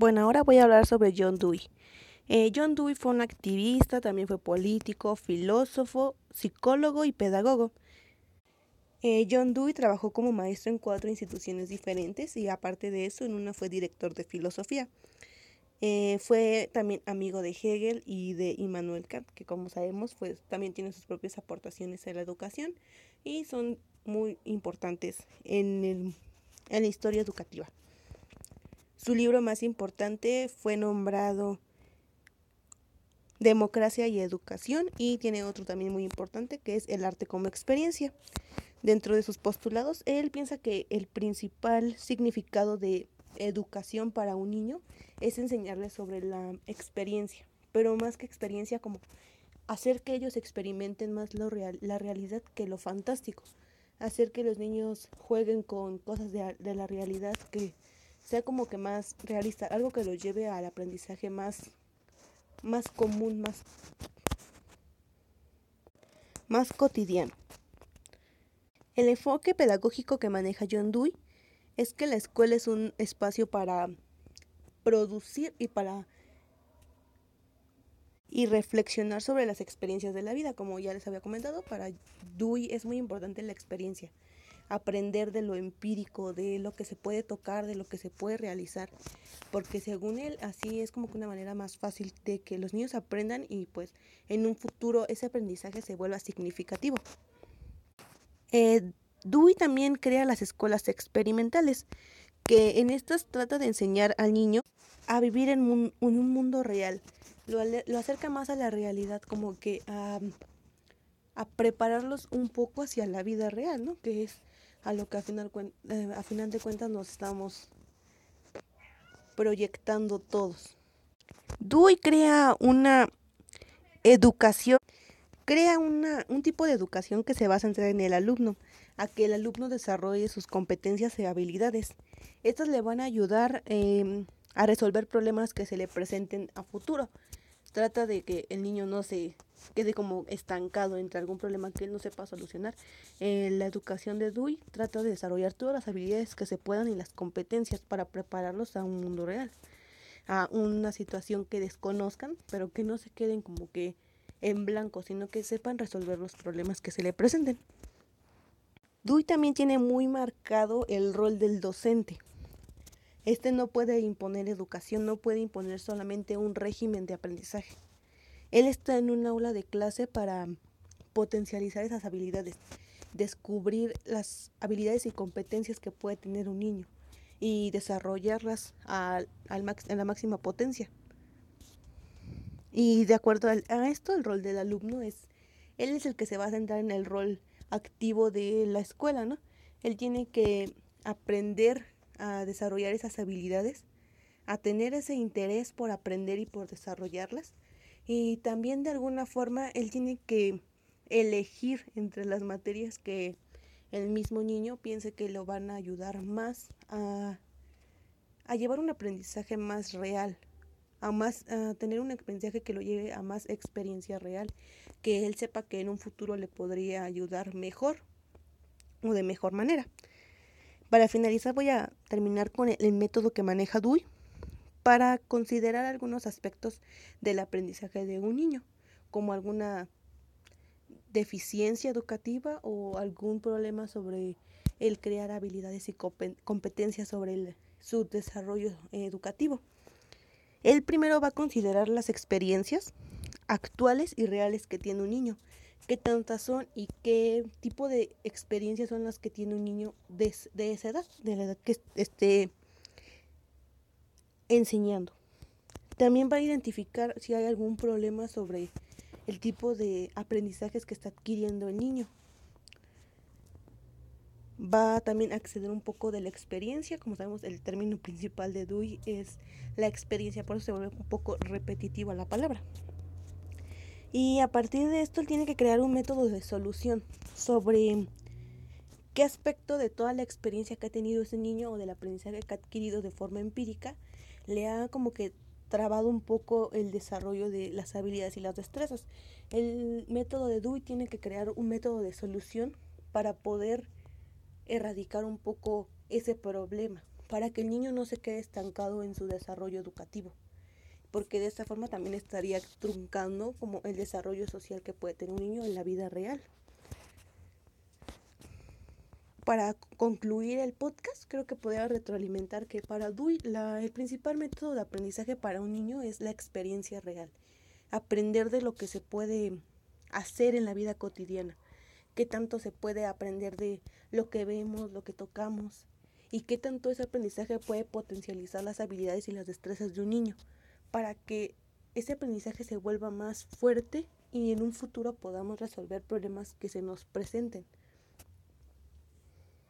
Bueno, ahora voy a hablar sobre John Dewey. Eh, John Dewey fue un activista, también fue político, filósofo, psicólogo y pedagogo. Eh, John Dewey trabajó como maestro en cuatro instituciones diferentes y aparte de eso, en una fue director de filosofía. Eh, fue también amigo de Hegel y de Immanuel Kant, que como sabemos, pues también tiene sus propias aportaciones a la educación y son muy importantes en, en la historia educativa. Su libro más importante fue nombrado Democracia y Educación y tiene otro también muy importante que es El arte como experiencia. Dentro de sus postulados, él piensa que el principal significado de educación para un niño es enseñarle sobre la experiencia, pero más que experiencia como hacer que ellos experimenten más lo real, la realidad que lo fantástico, hacer que los niños jueguen con cosas de, de la realidad que sea como que más realista, algo que los lleve al aprendizaje más, más común, más, más cotidiano. El enfoque pedagógico que maneja John Dewey es que la escuela es un espacio para producir y para y reflexionar sobre las experiencias de la vida, como ya les había comentado, para Dewey es muy importante la experiencia aprender de lo empírico, de lo que se puede tocar, de lo que se puede realizar, porque según él así es como que una manera más fácil de que los niños aprendan y pues en un futuro ese aprendizaje se vuelva significativo. Eh, Dewey también crea las escuelas experimentales, que en estas trata de enseñar al niño a vivir en un, mundo real, lo, lo, acerca más a la realidad, como que a, a prepararlos un poco hacia la vida real, ¿no? Que es a lo que a final, eh, a final de cuentas nos estamos proyectando todos. Dewey crea una educación, crea una, un tipo de educación que se va a en el alumno, a que el alumno desarrolle sus competencias y habilidades. Estas le van a ayudar em, a resolver problemas que se le presenten a futuro. Trata de que el niño no se quede como estancado entre algún problema que él no sepa solucionar. Eh, la educación de Dewey trata de desarrollar todas las habilidades que se puedan y las competencias para prepararlos a un mundo real, a una situación que desconozcan, pero que no se queden como que en blanco, sino que sepan resolver los problemas que se le presenten. Dewey también tiene muy marcado el rol del docente. Este no puede imponer educación, no puede imponer solamente un régimen de aprendizaje. Él está en un aula de clase para potencializar esas habilidades, descubrir las habilidades y competencias que puede tener un niño y desarrollarlas a, la máxima potencia. Y de acuerdo a esto, el rol del alumno es, él es el que se va a centrar en el rol activo de la escuela, ¿no? Él tiene que aprender a desarrollar esas habilidades, a tener ese interés por aprender y por desarrollarlas. Y también de alguna forma él tiene que elegir entre las materias que el mismo niño piense que lo van a ayudar más a, llevar un aprendizaje más real, a más a tener un aprendizaje que lo lleve a más experiencia real, que él sepa que en un futuro le podría ayudar mejor o de mejor manera. Para finalizar voy a terminar con el, método que maneja Dewey para considerar algunos aspectos del aprendizaje de un niño, como alguna deficiencia educativa o algún problema sobre el crear habilidades y competencias sobre su desarrollo educativo. Él primero va a considerar las experiencias actuales y reales que tiene un niño qué tantas son y qué tipo de experiencias son las que tiene un niño de, esa edad, de la edad que esté enseñando. También va a identificar si hay algún problema sobre el tipo de aprendizajes que está adquiriendo el niño. Va también a acceder un poco de la experiencia, como sabemos el término principal de Dewey es la experiencia, por eso se vuelve un poco repetitiva la palabra. Y a partir de esto él tiene que crear un método de solución sobre qué aspecto de toda la experiencia que ha tenido ese niño o del aprendizaje que ha adquirido de forma empírica le ha como que trabado un poco el desarrollo de las habilidades y las destrezas. El método de Dewey tiene que crear un método de solución para poder erradicar un poco ese problema, para que el niño no se quede estancado en su desarrollo educativo, porque de esta forma también estaría truncando como el desarrollo social que puede tener un niño en la vida real. Para concluir el podcast, creo que podría retroalimentar que para Dewey la, el principal método de aprendizaje para un niño es la experiencia real, aprender de lo que se puede hacer en la vida cotidiana, qué tanto se puede aprender de lo que vemos, lo que tocamos, y qué tanto ese aprendizaje puede potencializar las habilidades y las destrezas de un niño para que ese aprendizaje se vuelva más fuerte y en un futuro podamos resolver problemas que se nos presenten.